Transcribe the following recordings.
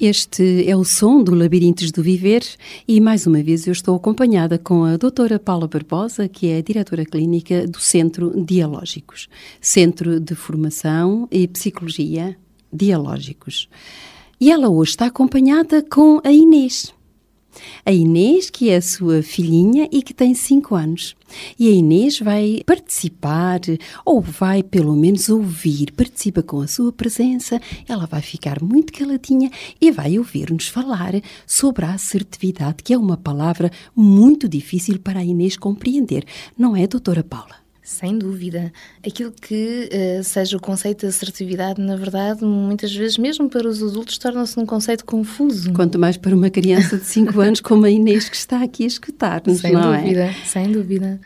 Este é o som do Labirintos do Viver e mais uma vez eu estou acompanhada com a doutora Paula Barbosa, que é a diretora clínica do Centro Dialógicos, Centro de Formação e Psicologia Dialógicos. E ela hoje está acompanhada com a Inês. A Inês, que é a sua filhinha e que tem 5 anos. E a Inês vai participar, ou vai pelo menos ouvir, participa com a sua presença, ela vai ficar muito caladinha e vai ouvir-nos falar sobre a assertividade, que é uma palavra muito difícil para a Inês compreender, não é, doutora Paula? Sem dúvida. Aquilo que uh, seja o conceito de assertividade, na verdade, muitas vezes, mesmo para os adultos, torna-se um conceito confuso. Quanto mais para uma criança de 5 anos como a Inês que está aqui a escutar-nos, Sem não dúvida, é? sem dúvida.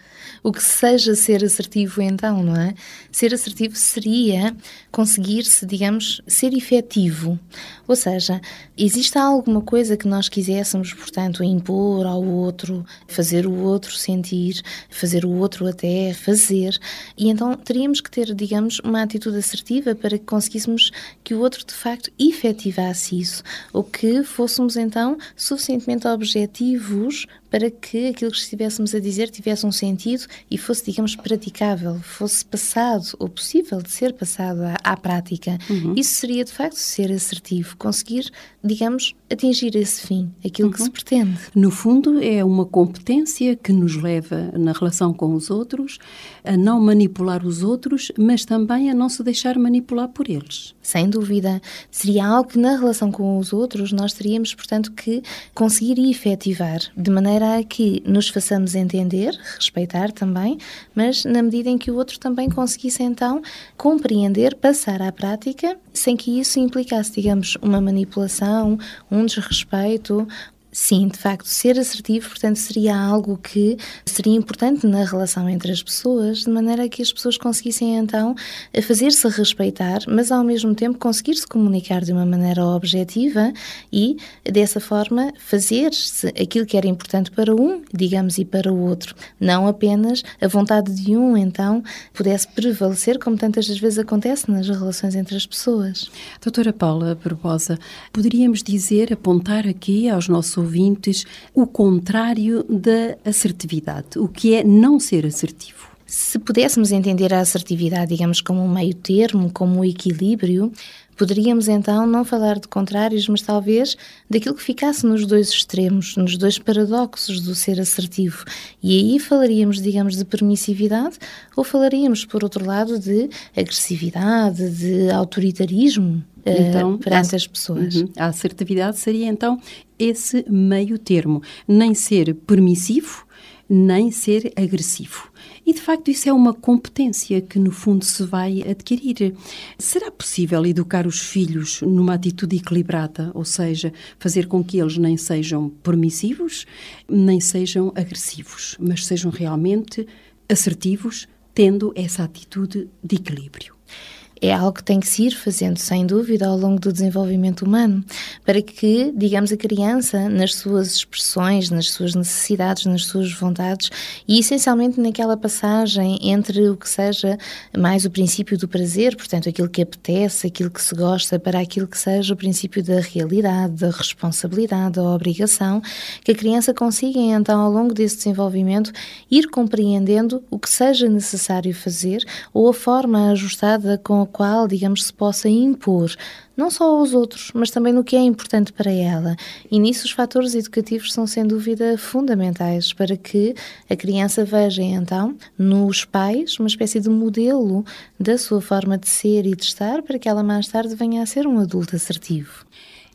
O que seja ser assertivo, então, não é? Ser assertivo seria conseguir-se, digamos, ser efetivo. Ou seja, existe alguma coisa que nós quiséssemos, portanto, impor ao outro, fazer o outro sentir, fazer o outro até fazer, e então teríamos que ter, digamos, uma atitude assertiva para que conseguíssemos que o outro de facto efetivasse isso, ou que fôssemos então suficientemente objetivos para que aquilo que estivéssemos a dizer tivesse um sentido e fosse, digamos, praticável, fosse passado ou possível de ser passado à, à prática. Uhum. Isso seria de facto ser assertivo, conseguir, digamos, atingir esse fim, aquilo que se pretende. No fundo, é uma competência que nos leva, na relação com os outros, a não manipular os outros, mas também a não se deixar manipular por eles. Sem dúvida. Seria algo que na relação com os outros nós teríamos, portanto, que conseguir e efetivar, de maneira a que nos façamos entender, respeitar também, mas na medida em que o outro também conseguisse então compreender, passar à prática, sem que isso implicasse, digamos, uma manipulação, um desrespeito, Sim, de facto, ser assertivo, portanto, seria algo que seria importante na relação entre as pessoas, de maneira que as pessoas conseguissem então fazer-se respeitar, mas ao mesmo tempo conseguir-se comunicar de uma maneira objetiva e, dessa forma, fazer-se aquilo que era importante para um, digamos, e para o outro. Não apenas a vontade de um, então, pudesse prevalecer, como tantas das vezes acontece nas relações entre as pessoas. Doutora Paula Barbosa, poderíamos dizer, apontar aqui aos nossos ouvintes o contrário da assertividade, o que é não ser assertivo. Se pudéssemos entender a assertividade, digamos, como um meio termo, como um equilíbrio, poderíamos então não falar de contrários, mas talvez daquilo que ficasse nos dois extremos, nos dois paradoxos do ser assertivo. E aí falaríamos, digamos, de permissividade ou falaríamos, por outro lado, de agressividade, de autoritarismo. Então, perante as pessoas. Uhum, a assertividade seria então esse meio termo, nem ser permissivo, nem ser agressivo. E de facto, isso é uma competência que no fundo se vai adquirir. Será possível educar os filhos numa atitude equilibrada, ou seja, fazer com que eles nem sejam permissivos, nem sejam agressivos, mas sejam realmente assertivos, tendo essa atitude de equilíbrio? É algo que tem que se ir fazendo, sem dúvida, ao longo do desenvolvimento humano, para que, digamos, a criança, nas suas expressões, nas suas necessidades, nas suas vontades, e essencialmente naquela passagem entre o que seja mais o princípio do prazer, portanto, aquilo que apetece, aquilo que se gosta, para aquilo que seja o princípio da realidade, da responsabilidade, da obrigação, que a criança consiga, então, ao longo desse desenvolvimento, ir compreendendo o que seja necessário fazer ou a forma ajustada com a qual, digamos, se possa impor, não só aos outros, mas também no que é importante para ela. E nisso os fatores educativos são, sem dúvida, fundamentais para que a criança veja, então, nos pais uma espécie de modelo da sua forma de ser e de estar, para que ela mais tarde venha a ser um adulto assertivo.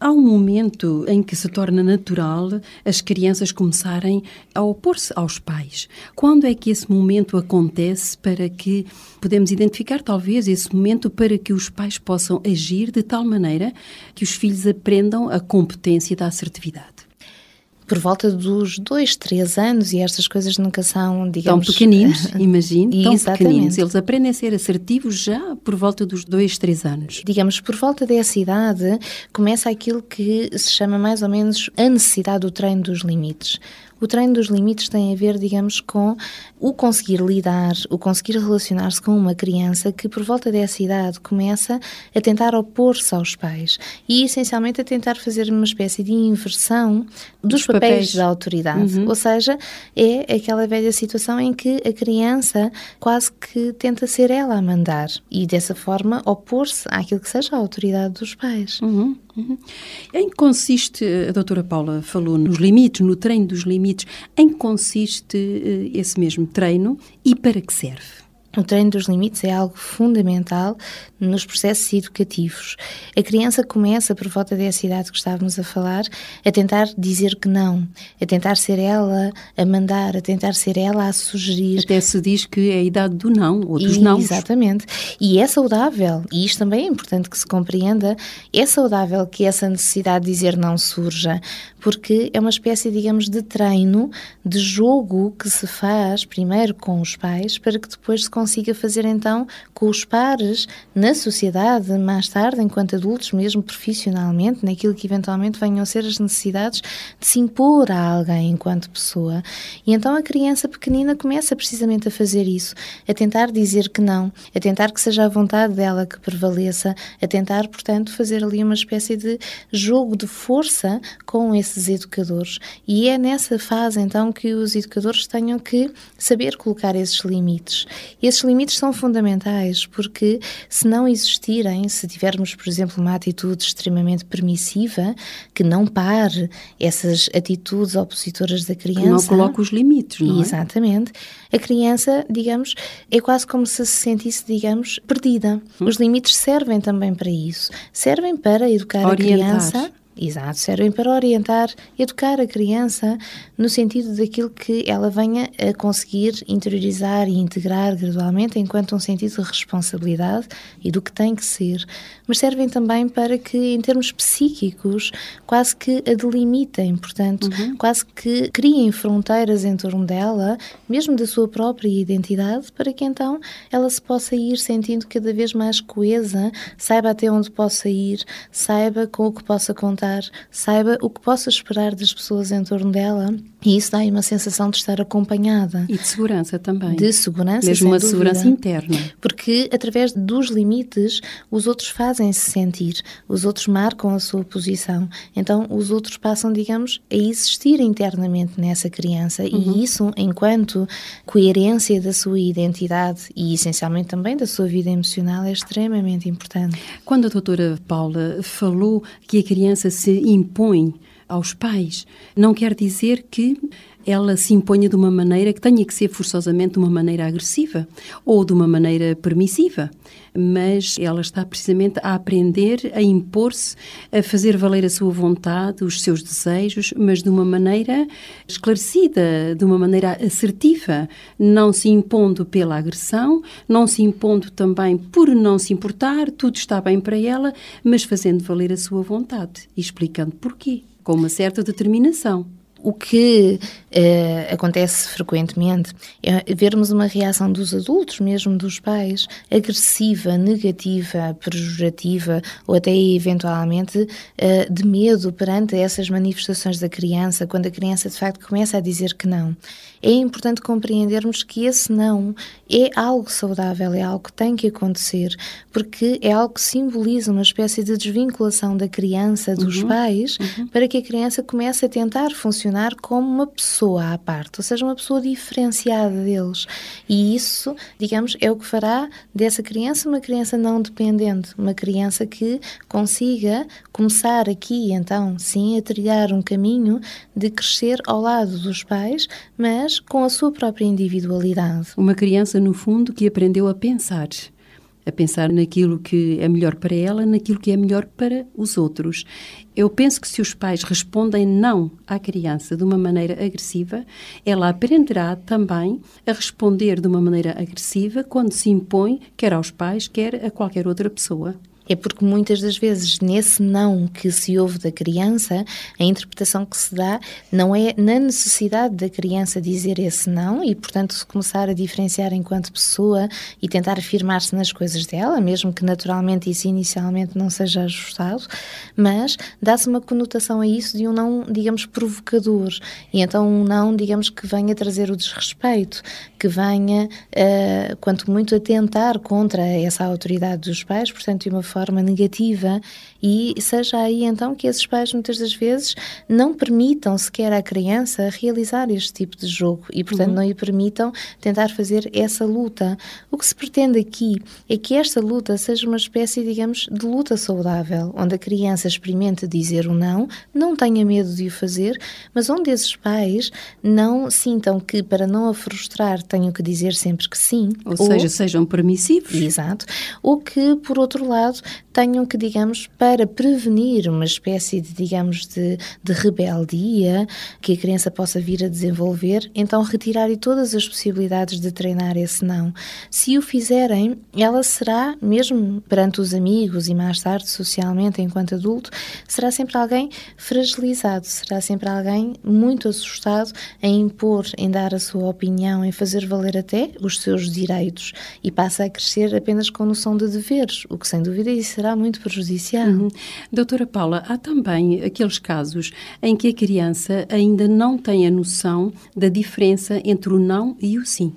Há um momento em que se torna natural as crianças começarem a opor-se aos pais. Quando é que esse momento acontece para que podemos identificar talvez esse momento para que os pais possam agir de tal maneira que os filhos aprendam a competência da assertividade? Por volta dos dois, três anos, e estas coisas nunca são, digamos... Tão pequeninos, imagino, tão Exatamente. pequeninos. Eles aprendem a ser assertivos já por volta dos dois, três anos. Digamos, por volta dessa idade, começa aquilo que se chama mais ou menos a necessidade do treino dos limites. O treino dos limites tem a ver, digamos, com o conseguir lidar, o conseguir relacionar-se com uma criança que, por volta dessa idade, começa a tentar opor-se aos pais e, essencialmente, a tentar fazer uma espécie de inversão dos, papéis, papéis, da autoridade. Uhum. Ou seja, é aquela velha situação em que a criança quase que tenta ser ela a mandar e, dessa forma, opor-se àquilo que seja a autoridade dos pais. Uhum. Uhum. Em que consiste, a doutora Paula falou nos limites, no treino dos limites, em que consiste uh, esse mesmo treino e para que serve? O treino dos limites é algo fundamental nos processos educativos. A criança começa, por volta dessa idade que estávamos a falar, a tentar dizer que não, a tentar ser ela a mandar, a tentar ser ela a sugerir. Até se diz que é a idade do não, ou dos não. Exatamente. E é saudável, e isto também é importante que se compreenda, é saudável que essa necessidade de dizer não surja, porque é uma espécie, digamos, de treino, de jogo que se faz primeiro com os pais, para que depois se consiga fazer então com os pares na sociedade, mais tarde, enquanto adultos, mesmo profissionalmente, naquilo que eventualmente venham a ser as necessidades de se impor a alguém enquanto pessoa. E então a criança pequenina começa precisamente a fazer isso, a tentar dizer que não, a tentar que seja a vontade dela que prevaleça, a tentar, portanto, fazer ali uma espécie de jogo de força com esses educadores. E é nessa fase então que os educadores tenham que saber colocar esses limites. Esses limites são fundamentais porque, se não existirem, se tivermos, por exemplo, uma atitude extremamente permissiva, que não pare essas atitudes opositoras da criança. Que não coloca os limites, não é? Exatamente. A criança, digamos, é quase como se se sentisse, digamos, perdida. Hum. Os limites servem também para isso. Servem para educar Orientar. a criança Exato, servem para orientar, educar a criança no sentido daquilo que ela venha a conseguir interiorizar e integrar gradualmente enquanto um sentido de responsabilidade e do que tem que ser. Mas servem também para que, em termos psíquicos, quase que a delimitem, portanto, uhum. quase que criem fronteiras em torno dela, mesmo da sua própria identidade, para que então ela se possa ir sentindo cada vez mais coesa, saiba até onde possa ir, saiba com o que possa contar saiba o que possa esperar das pessoas em torno dela e isso dá uma sensação de estar acompanhada. E de segurança também. De segurança, Mesmo uma dúvida. segurança interna. Porque através dos limites os outros fazem-se sentir, os outros marcam a sua posição. Então os outros passam, digamos, a existir internamente nessa criança uhum. e isso, enquanto coerência da sua identidade e essencialmente também da sua vida emocional, é extremamente importante. Quando a doutora Paula falou que a criança se impõe aos pais. Não quer dizer que ela se imponha de uma maneira que tenha que ser forçosamente de uma maneira agressiva ou de uma maneira permissiva, mas ela está precisamente a aprender a impor-se, a fazer valer a sua vontade, os seus desejos, mas de uma maneira esclarecida, de uma maneira assertiva, não se impondo pela agressão, não se impondo também por não se importar, tudo está bem para ela, mas fazendo valer a sua vontade e explicando porquê com uma certa determinação. O que uh, acontece frequentemente é vermos uma reação dos adultos, mesmo dos pais, agressiva, negativa, pejorativa ou até eventualmente uh, de medo perante essas manifestações da criança, quando a criança de facto começa a dizer que não. É importante compreendermos que esse não é algo saudável, é algo que tem que acontecer, porque é algo que simboliza uma espécie de desvinculação da criança dos uhum, pais uhum. para que a criança comece a tentar funcionar como uma pessoa à parte, ou seja, uma pessoa diferenciada deles. E isso, digamos, é o que fará dessa criança uma criança não dependente, uma criança que consiga começar aqui, então, sim, a trilhar um caminho de crescer ao lado dos pais, mas com a sua própria individualidade. Uma criança, no fundo, que aprendeu a pensar a pensar naquilo que é melhor para ela, naquilo que é melhor para os outros. Eu penso que se os pais respondem não à criança de uma maneira agressiva, ela aprenderá também a responder de uma maneira agressiva quando se impõe, quer aos pais, quer a qualquer outra pessoa. É porque muitas das vezes nesse não que se ouve da criança, a interpretação que se dá não é na necessidade da criança dizer esse não e, portanto, se começar a diferenciar enquanto pessoa e tentar afirmar-se nas coisas dela, mesmo que naturalmente isso inicialmente não seja ajustado, mas dá-se uma conotação a isso de um não, digamos, provocador. E então um não, digamos, que venha trazer o desrespeito, que venha, uh, quanto muito, atentar contra essa autoridade dos pais, portanto, de uma forma negativa, e seja aí então que esses pais muitas das vezes não permitam sequer à criança realizar este tipo de jogo e, portanto, uhum. não lhe permitam tentar fazer essa luta. O que se pretende aqui é que esta luta seja uma espécie, digamos, de luta saudável, onde a criança experimente dizer o não, não tenha medo de o fazer, mas onde esses pais não sintam que, para não a frustrar, tenham que dizer sempre que sim. Ou, ou seja, sejam permissivos. Exato. Ou que, por outro lado, tenham que, digamos, para prevenir uma espécie de, digamos, de, de rebeldia que a criança possa vir a desenvolver, então retirarem todas as possibilidades de treinar esse não. Se o fizerem, ela será, mesmo perante os amigos e mais tarde socialmente enquanto adulto, será sempre alguém fragilizado, será sempre alguém muito assustado em impor, em dar a sua opinião, em fazer valer até os seus direitos e passa a crescer apenas com noção de deveres, o que sem dúvida será muito prejudicial. Uhum. Doutora Paula, há também aqueles casos em que a criança ainda não tem a noção da diferença entre o não e o sim.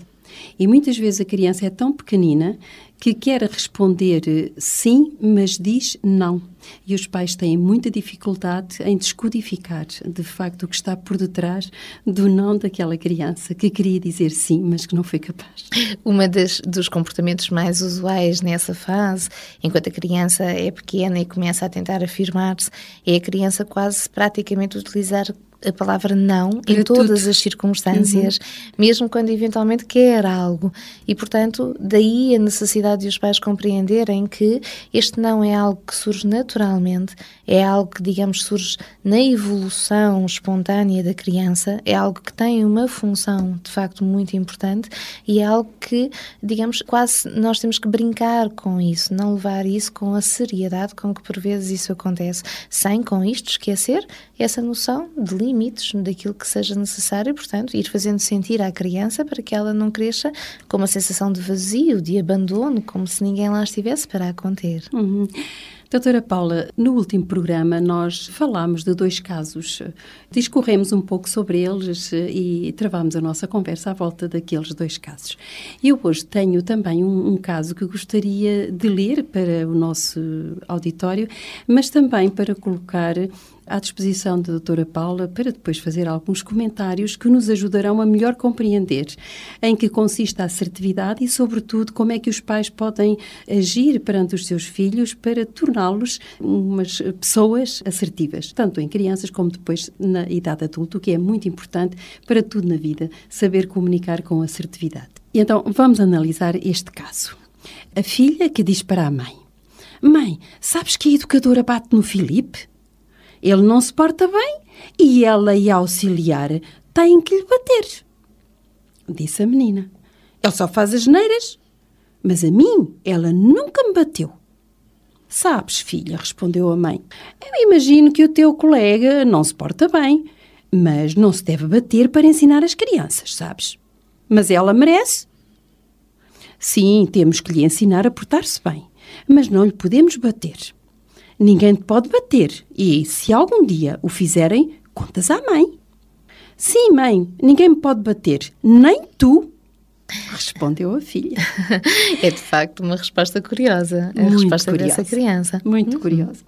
E muitas vezes a criança é tão pequenina que quer responder eh, sim, mas diz não. E os pais têm muita dificuldade em descodificar, de facto, o que está por detrás do não daquela criança que queria dizer sim, mas que não foi capaz. Uma das, dos comportamentos mais usuais nessa fase, enquanto a criança é pequena e começa a tentar afirmar-se, é a criança quase praticamente utilizar a palavra não Para em todas tudo. as circunstâncias, uhum. mesmo quando eventualmente quer algo. E, portanto, daí a necessidade de os pais compreenderem que este não é algo que surge naturalmente, é algo que, digamos, surge na evolução espontânea da criança, é algo que tem uma função de facto muito importante e é algo que, digamos, quase nós temos que brincar com isso, não levar isso com a seriedade com que por vezes isso acontece, sem com isto esquecer essa noção de limites daquilo que seja necessário e, portanto, ir fazendo sentir à criança para que ela não cresça com uma sensação de vazio, de abandono, como se ninguém lá estivesse para a conter. Uhum. Doutora Paula, no último programa nós falámos de dois casos, discorremos um pouco sobre eles e travámos a nossa conversa à volta daqueles dois casos. Eu hoje tenho também um, um caso que gostaria de ler para o nosso auditório, mas também para colocar à disposição da doutora Paula para depois fazer alguns comentários que nos ajudarão a melhor compreender em que consiste a assertividade e, sobretudo, como é que os pais podem agir perante os seus filhos para torná-los umas pessoas assertivas, tanto em crianças como depois na idade adulta, o que é muito importante para tudo na vida, saber comunicar com assertividade. E então vamos analisar este caso. A filha que diz para a mãe: Mãe, sabes que a educadora bate no Filipe? Ele não se porta bem e ela e a auxiliar têm que lhe bater. Disse a menina. Ele só faz as neiras, mas a mim ela nunca me bateu. Sabes, filha, respondeu a mãe, eu imagino que o teu colega não se porta bem, mas não se deve bater para ensinar as crianças, sabes? Mas ela merece. Sim, temos que lhe ensinar a portar-se bem, mas não lhe podemos bater. Ninguém te pode bater e, se algum dia o fizerem, contas à mãe. Sim, mãe, ninguém me pode bater, nem tu. Respondeu a filha. É de facto uma resposta curiosa. A Muito resposta curiosa. dessa criança. Muito uhum. curiosa.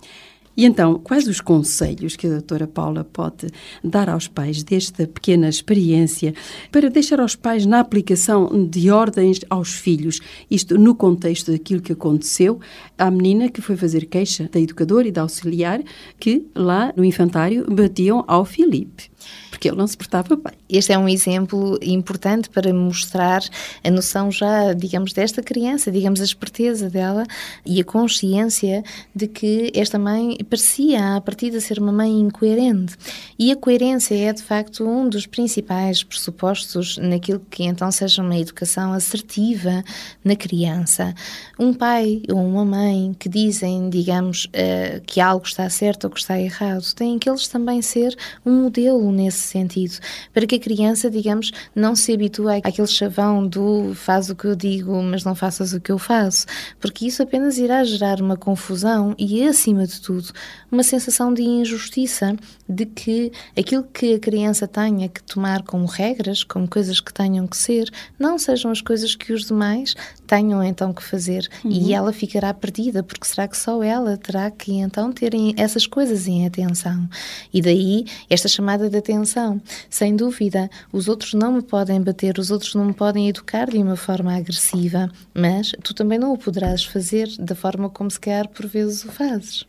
E então, quais os conselhos que a doutora Paula pode dar aos pais desta pequena experiência para deixar aos pais na aplicação de ordens aos filhos? Isto no contexto daquilo que aconteceu à menina que foi fazer queixa da educadora e da auxiliar que lá no infantário batiam ao Filipe porque ele não se portava bem. Este é um exemplo importante para mostrar a noção já, digamos, desta criança, digamos, a esperteza dela e a consciência de que esta mãe parecia, a partir de ser uma mãe incoerente. E a coerência é, de facto, um dos principais pressupostos naquilo que então seja uma educação assertiva na criança. Um pai ou uma mãe que dizem, digamos, uh, que algo está certo ou que está errado, têm que eles também ser um modelo nesse sentido, para que a criança, digamos, não se habitue àquele chavão do faz o que eu digo, mas não faças o que eu faço, porque isso apenas irá gerar uma confusão e, acima de tudo, uma sensação de injustiça de que aquilo que a criança tenha que tomar como regras, como coisas que tenham que ser, não sejam as coisas que os demais tenham então que fazer uhum. e ela ficará perdida, porque será que só ela terá que então ter essas coisas em atenção? E daí esta chamada de atenção. Sem dúvida, os outros não me podem bater, os outros não me podem educar de uma forma agressiva, mas tu também não o poderás fazer da forma como se quer por vezes o fazes.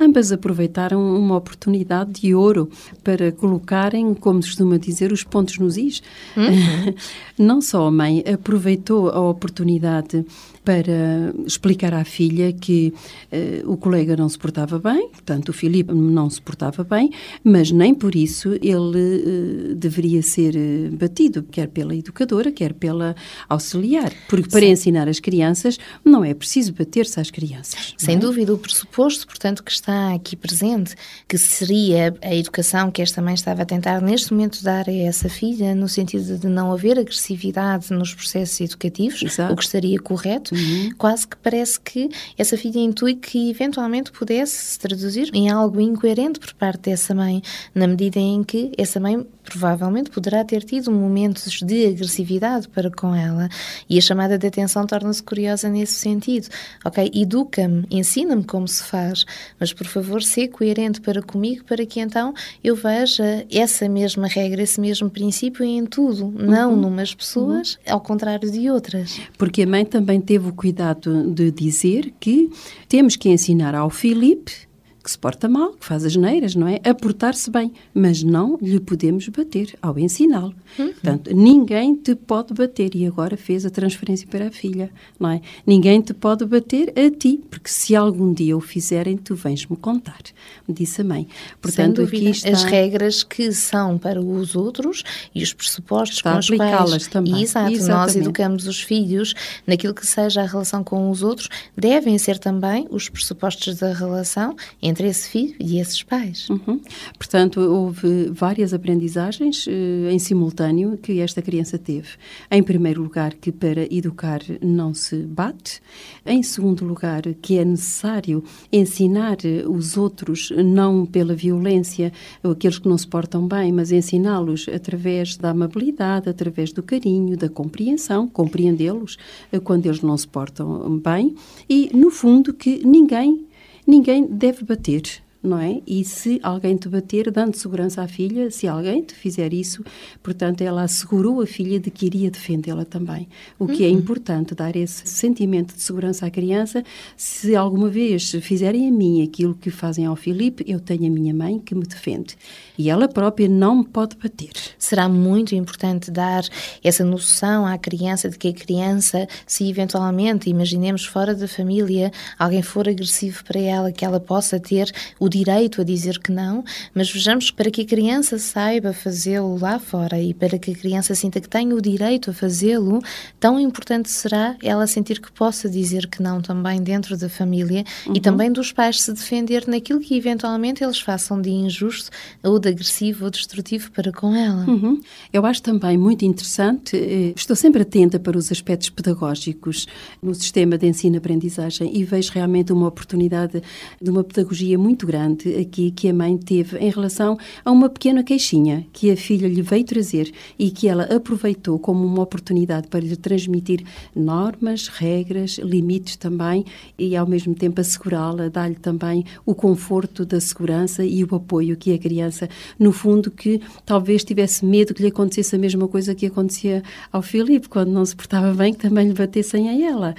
Ambas aproveitaram uma oportunidade de ouro para colocarem, como costuma dizer, os pontos nos is. Uhum. Não só a mãe aproveitou a oportunidade para explicar à filha que uh, o colega não se portava bem, portanto, o Filipe não se portava bem, mas nem por isso ele uh, deveria ser uh, batido, quer pela educadora, quer pela auxiliar. Porque para Sim. ensinar as crianças não é preciso bater-se às crianças. Sem é? dúvida, o pressuposto, portanto, que está aqui presente, que seria a educação que esta mãe estava a tentar neste momento dar a essa filha, no sentido de não haver agressividade nos processos educativos, Exato. o que estaria correto uhum. quase que parece que essa filha intui que eventualmente pudesse se traduzir em algo incoerente por parte dessa mãe, na medida em que essa mãe provavelmente poderá ter tido momentos de agressividade para com ela e a chamada de atenção torna-se curiosa nesse sentido. Ok, educa-me, ensina-me como se faz, mas por favor, seja coerente para comigo para que então eu veja essa mesma regra, esse mesmo princípio em tudo, não uhum. numas pessoas, uhum. ao contrário de outras. Porque a mãe também teve o cuidado de dizer que temos que ensinar ao Filipe que se porta mal, que faz as neiras, não é? A portar-se bem, mas não lhe podemos bater ao ensiná-lo. Uhum. Portanto, ninguém te pode bater e agora fez a transferência para a filha, não é? Ninguém te pode bater a ti, porque se algum dia o fizerem, tu vens-me contar, disse a mãe. Portanto, aqui está... as regras que são para os outros e os pressupostos está com os quais também. Exato, Exatamente. nós educamos os filhos naquilo que seja a relação com os outros, devem ser também os pressupostos da relação entre esse filho e esses pais. Uhum. Portanto, houve várias aprendizagens uh, em simultâneo que esta criança teve. Em primeiro lugar, que para educar não se bate. Em segundo lugar, que é necessário ensinar os outros não pela violência, ou aqueles que não se portam bem, mas ensiná-los através da amabilidade, através do carinho, da compreensão, compreendê-los quando eles não se portam bem. E, no fundo, que ninguém ninguém deve bater não é? E se alguém te bater, dando segurança à filha, se alguém te fizer isso, portanto, ela assegurou a filha de que iria defendê-la também. O que é uhum. é importante, dar esse sentimento de segurança à criança. Se alguma vez fizerem a mim aquilo que fazem ao Filipe, eu tenho a minha mãe que me defende. E ela própria não me pode bater. Será muito importante dar essa noção à criança de que a criança, se eventualmente, imaginemos fora da família, alguém for agressivo para ela, que ela possa ter o direito a dizer que não, mas vejamos que para que a criança saiba fazê-lo lá fora e para que a criança sinta que tem o direito a fazê-lo, tão importante será ela sentir que possa dizer que não também dentro da família uhum. e também dos pais se defender naquilo que eventualmente eles façam de injusto ou de agressivo ou destrutivo para com ela. Uhum. Eu acho também muito interessante, eh, estou sempre atenta para os aspectos pedagógicos no sistema de ensino-aprendizagem e vejo realmente uma oportunidade de uma pedagogia muito grande grande aqui que a mãe teve em relação a uma pequena queixinha que a filha lhe veio trazer e que ela aproveitou como uma oportunidade para lhe transmitir normas, regras, limites também e ao mesmo tempo assegurá-la, dar-lhe também o conforto da segurança e o apoio que a criança, no fundo, que talvez tivesse medo que lhe acontecesse a mesma coisa que acontecia ao Filipe quando não se portava bem, que também lhe batessem a ela.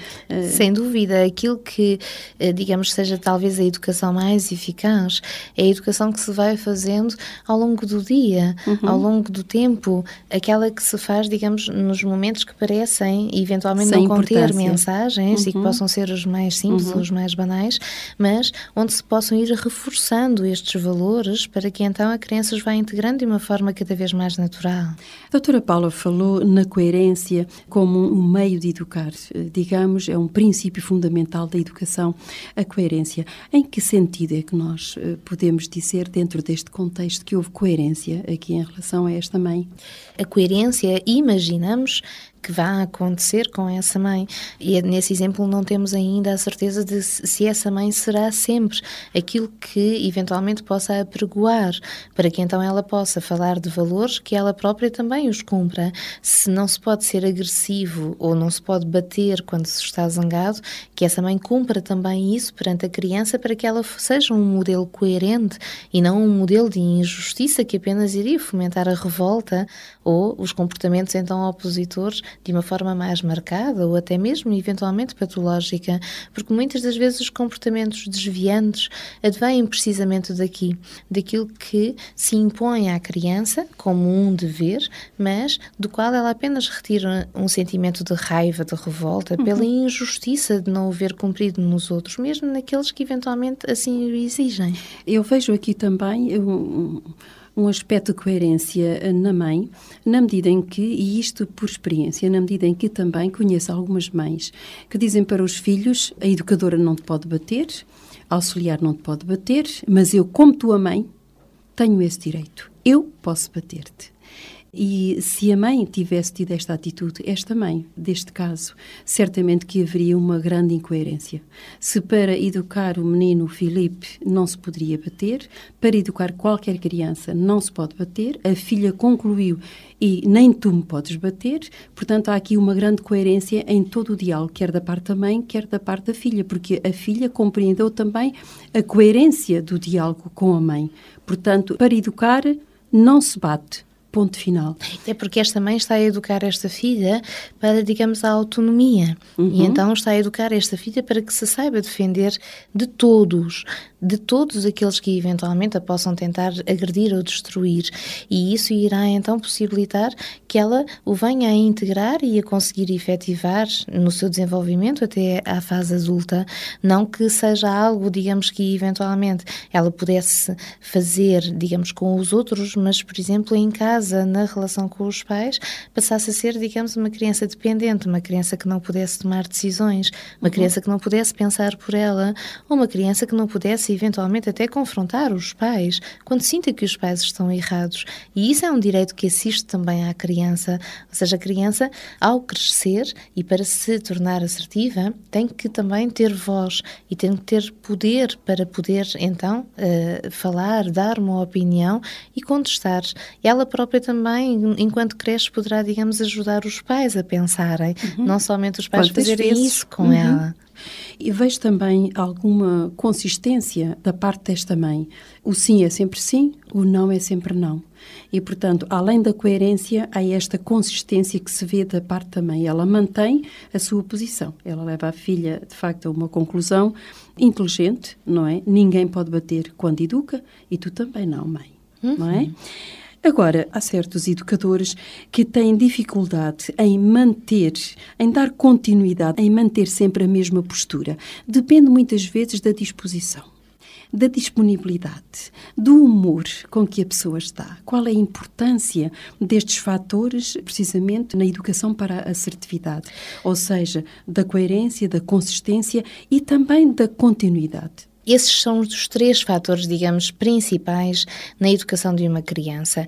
Sem dúvida, aquilo que, eh, digamos, seja talvez a educação mais eficaz traz é a educação que se vai fazendo ao longo do dia, uhum. ao longo do tempo, aquela que se faz, digamos, nos momentos que parecem eventualmente Sem não conter mensagens uhum. e que uhum. possam ser os mais simples, uhum. os mais banais, mas onde se possam ir reforçando estes valores para que então a criança os vá integrando de uma forma cada vez mais natural. A doutora Paula falou na coerência como um meio de educar, digamos, é um princípio fundamental da educação, a coerência. Em que sentido é que nós eh, podemos dizer, dentro deste contexto, que houve coerência aqui em relação a esta mãe? A coerência, imaginamos, que vai acontecer com essa mãe. E é nesse exemplo não temos ainda a certeza de se essa mãe será sempre aquilo que eventualmente possa apregoar, para que então ela possa falar de valores que ela própria também os cumpra. Se não se pode ser agressivo ou não se pode bater quando se está zangado, que essa mãe cumpra também isso perante a criança para que ela seja um modelo coerente e não um modelo de injustiça que apenas iria fomentar a revolta ou os comportamentos então opositores de uma forma mais marcada ou até mesmo eventualmente patológica, porque muitas das vezes os comportamentos desviantes advêm precisamente daqui, daquilo que se impõe à criança como um dever, mas do qual ela apenas retira um sentimento de raiva, de revolta, uhum. pela injustiça de não o ver cumprido nos outros, mesmo naqueles que eventualmente assim o exigem. Eu vejo aqui também um, um aspecto de coerência eh, na mãe, na medida em que, e isto por experiência, na medida em que também conheço algumas mães que dizem para os filhos: a educadora não te pode bater, a auxiliar não te pode bater, mas eu, como tua mãe, tenho esse direito. Eu posso bater-te. E se a mãe tivesse tido esta atitude, esta mãe, deste caso, certamente que haveria uma grande incoerência. Se para educar o menino Filipe não se poderia bater, para educar qualquer criança não se pode bater, a filha concluiu e nem tu me podes bater, portanto há aqui uma grande coerência em todo o diálogo, quer da parte da mãe, quer da parte da filha, porque a filha compreendeu também a coerência do diálogo com a mãe. Portanto, para educar não se bate, ponto final. É porque esta mãe está a educar esta filha para, digamos, a autonomia. Uhum. E então está a educar esta filha para que se saiba defender de todos, de todos aqueles que eventualmente a possam tentar agredir ou destruir. E isso irá então possibilitar que ela o venha a integrar e a conseguir efetivar no seu desenvolvimento até à fase adulta. Não que seja algo, digamos, que eventualmente ela pudesse fazer, digamos, com os outros, mas, por exemplo, em casa casa, na relação com os pais, passasse a ser, digamos, uma criança dependente, uma criança que não pudesse tomar decisões, uma uhum. criança que não pudesse pensar por ela, ou uma criança que não pudesse eventualmente até confrontar os pais quando sinta que os pais estão errados. E isso é um direito que assiste também à criança, ou seja, a criança, ao crescer e para se tornar assertiva, tem que também ter voz e tem que ter poder para poder então uh, falar, dar uma opinião e contestar. Ela própria própria também, enquanto cresce, poderá, digamos, ajudar os pais a pensarem, uhum. não somente os pais Quantas fazerem vezes? isso com uhum. ela. E vejo também alguma consistência da parte desta mãe. O sim é sempre sim, o não é sempre não. E, portanto, além da coerência, há esta consistência que se vê da parte da mãe. Ela mantém a sua posição. Ela leva a filha, de facto, a uma conclusão inteligente, não é? Ninguém pode bater quando educa e tu também não, mãe. Uhum. Não é? Agora, há certos educadores que têm dificuldade em manter, em dar continuidade, em manter sempre a mesma postura. Depende muitas vezes da disposição da disponibilidade, do humor com que a pessoa está. Qual é a importância destes fatores, precisamente, na educação para a assertividade? Ou seja, da coerência, da consistência e também da continuidade. Esses são os três fatores, digamos, principais na educação de uma criança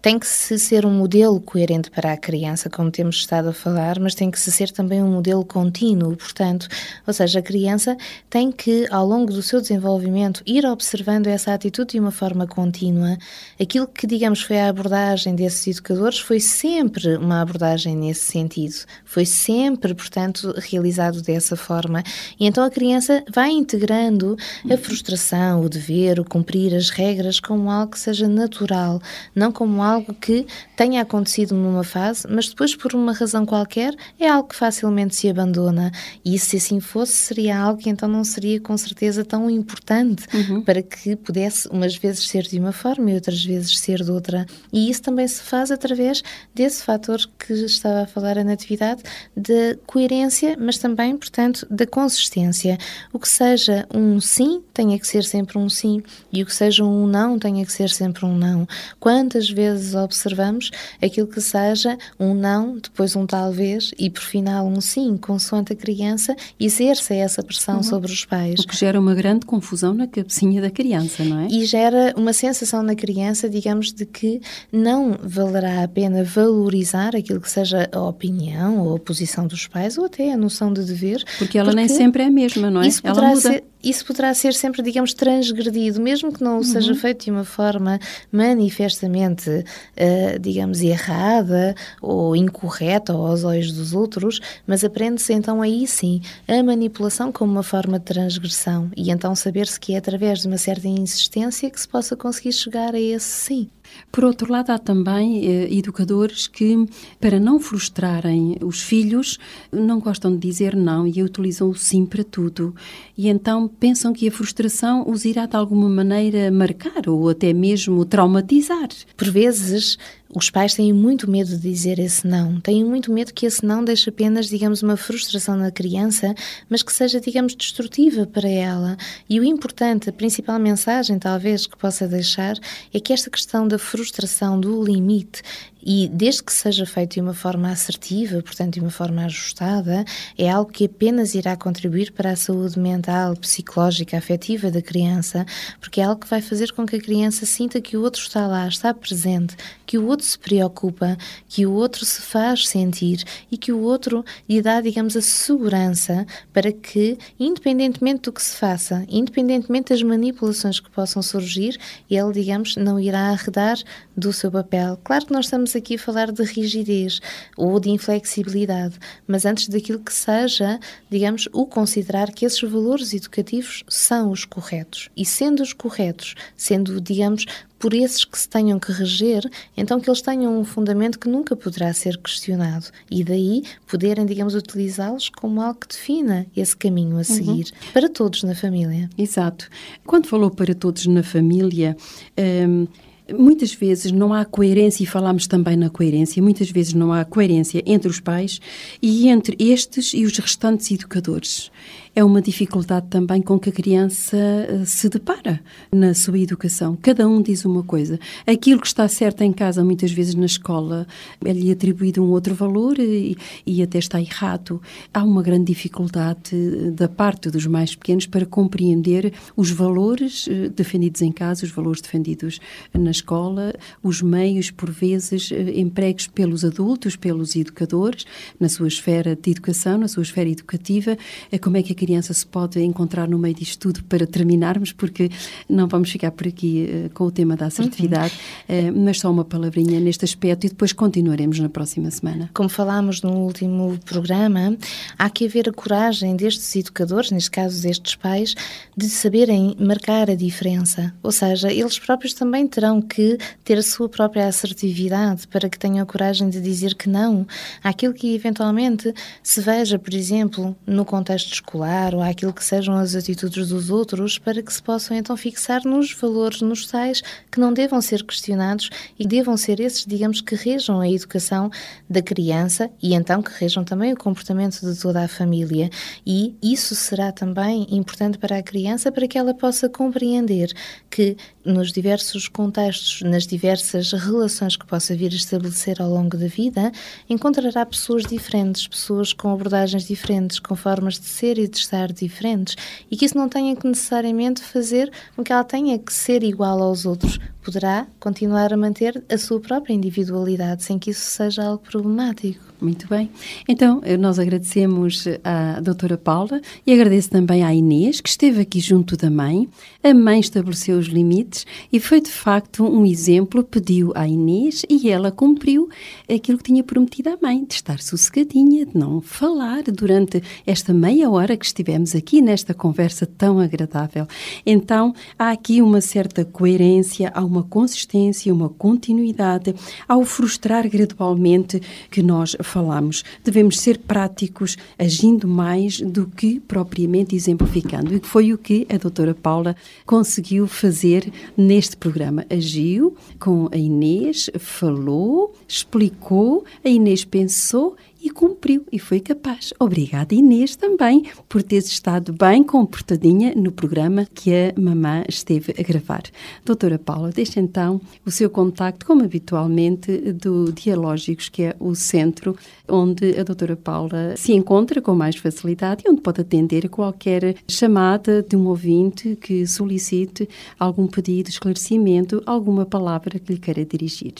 tem que se ser um modelo coerente para a criança, como temos estado a falar, mas tem que se ser também um modelo contínuo, portanto, ou seja, a criança tem que, ao longo do seu desenvolvimento, ir observando essa atitude de uma forma contínua. Aquilo que, digamos, foi a abordagem desses educadores foi sempre uma abordagem nesse sentido, foi sempre, portanto, realizado dessa forma. E então a criança vai integrando a frustração, o dever, o cumprir as regras como algo que seja natural, não como algo algo que tenha acontecido numa fase, mas depois, por uma razão qualquer, é algo que facilmente se abandona. E se assim fosse, seria algo que então não seria com certeza tão importante uhum. para que pudesse umas vezes ser de uma forma e outras vezes ser de outra. E isso também se faz através desse fator que estava a falar a Natividade, da coerência, mas também, portanto, da consistência. O que seja um sim, tenha que ser sempre um sim, e o que seja um não, tenha que ser sempre um não. Quantas vezes observamos aquilo que seja um não, depois um talvez e por final um sim, consoante a criança exerça essa pressão uhum. sobre os pais. O que gera uma grande confusão na cabecinha da criança, não é? E gera uma sensação na criança, digamos, de que não valerá a pena valorizar aquilo que seja a opinião ou a posição dos pais ou até a noção de dever. Porque ela porque nem sempre é a mesma, não é? Isso ela muda. Ser, isso poderá ser sempre, digamos, transgredido, mesmo que não uhum. seja feito de uma forma manifestamente, uh, digamos, errada ou incorreta aos olhos dos outros, mas aprende-se então aí sim a manipulação como uma forma de transgressão e então saber-se que é através de uma certa insistência que se possa conseguir chegar a esse sim. Por outro lado, há também eh, educadores que, para não frustrarem os filhos, não gostam de dizer não e utilizam o sim para tudo. E então pensam que a frustração os irá de alguma maneira marcar ou até mesmo traumatizar. Por vezes, os pais têm muito medo de dizer esse não, têm muito medo que esse não deixe apenas, digamos, uma frustração na criança, mas que seja, digamos, destrutiva para ela. E o importante, a principal mensagem, talvez, que possa deixar é que esta questão da frustração, do limite, e desde que seja feito de uma forma assertiva, portanto de uma forma ajustada, é algo que apenas irá contribuir para a saúde mental, psicológica, afetiva da criança, porque é algo que vai fazer com que a criança sinta que o outro está lá, está presente, que o outro se preocupa, que o outro se faz sentir e que o outro lhe dá, digamos, a segurança para que, independentemente do que se faça, independentemente das manipulações que possam surgir, ele, digamos, não irá arredar do seu papel. Claro que nós estamos aqui a falar de rigidez ou de inflexibilidade, mas antes daquilo que seja, digamos, o considerar que esses valores educativos são os corretos. E sendo os corretos, sendo, digamos, por esses que se tenham que reger, então que eles tenham um fundamento que nunca poderá ser questionado e daí poderem, digamos, utilizá-los como algo que defina esse caminho a uhum. seguir uhum. para todos na família. Exato. Quando falou para todos na família, hum, Muitas vezes não há coerência, e falamos também na coerência, muitas vezes não há coerência entre os pais e entre estes e os restantes educadores é uma dificuldade também com que a criança eh, se depara na sua educação. Cada um diz uma coisa. Aquilo que está certo em casa, muitas vezes na escola, é-lhe atribuído um outro valor e, e até está errado. Há uma grande dificuldade eh, da parte dos mais pequenos para compreender os valores eh, defendidos em casa, os valores defendidos na escola, os meios, por vezes, empregos pelos adultos, pelos educadores, na sua esfera de educação, na sua esfera educativa, como é que a criança se pode encontrar no meio disto tudo para terminarmos, porque não vamos ficar por aqui uh, com o tema da assertividade, uhum. uh, mas só uma palavrinha neste aspecto e depois continuaremos na próxima semana. Como falámos no último programa, há que haver a coragem destes educadores, neste caso destes pais, de saberem marcar a diferença. Ou seja, eles próprios também terão que ter a sua própria assertividade para que tenham a coragem de dizer que não àquilo que eventualmente se veja, por exemplo, no contexto escolar ou àquilo que sejam as atitudes dos outros, para que se possam então fixar nos valores, nos tais que não devam ser questionados e devam ser esses, digamos, que rejam a educação da criança e então que rejam também o comportamento de toda a família. E isso será também importante para a criança para que ela possa compreender que nos diversos contextos, nas diversas relações que possa vir a estabelecer ao longo da vida, encontrará pessoas diferentes, pessoas com abordagens diferentes, com formas de ser e de estar diferentes e que isso não tenha que necessariamente fazer com que ela tenha que ser igual aos outros. Poderá continuar a manter a sua própria individualidade sem que isso seja algo problemático. Muito bem. Então, nós agradecemos à doutora Paula e agradeço também à Inês, que esteve aqui junto da mãe. A mãe estabeleceu os limites e foi, de facto, um exemplo. Pediu à Inês e ela cumpriu aquilo que tinha prometido à mãe, de estar sossegadinha, de não falar durante esta meia hora que estivemos aqui nesta conversa tão agradável. Então, há aqui uma certa coerência, há uma uma consistência, uma continuidade, ao frustrar gradualmente que nós falamos. Devemos ser práticos, agindo mais do que propriamente exemplificando. E foi o que a doutora Paula conseguiu fazer neste programa. Agiu com a Inês, falou, explicou, a Inês pensou e cumpriu e foi capaz. Obrigada, Inês, também, por teres estado bem comportadinha no programa que a mamã esteve a gravar. Doutora Paula, deixe então o seu contacto, como habitualmente, do Dialógicos, que é o centro onde a doutora Paula se encontra com mais facilidade e onde pode atender qualquer chamada de um ouvinte que solicite algum pedido, esclarecimento, alguma palavra que lhe queira dirigir.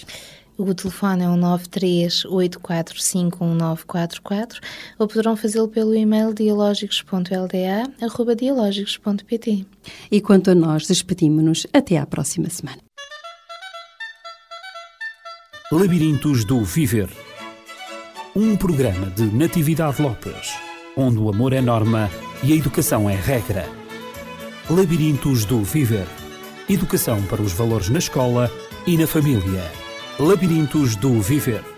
O telefone é o 938451944 ou poderão fazê-lo pelo e-mail dialógicos.lda.dialógicos.pt. E quanto a nós, despedimos-nos até à próxima semana. Labirintos do Viver Um programa de Natividade Lopes, onde o amor é norma e a educação é regra. Labirintos do Viver Educação para os valores na escola e na família. Labirintos do Viver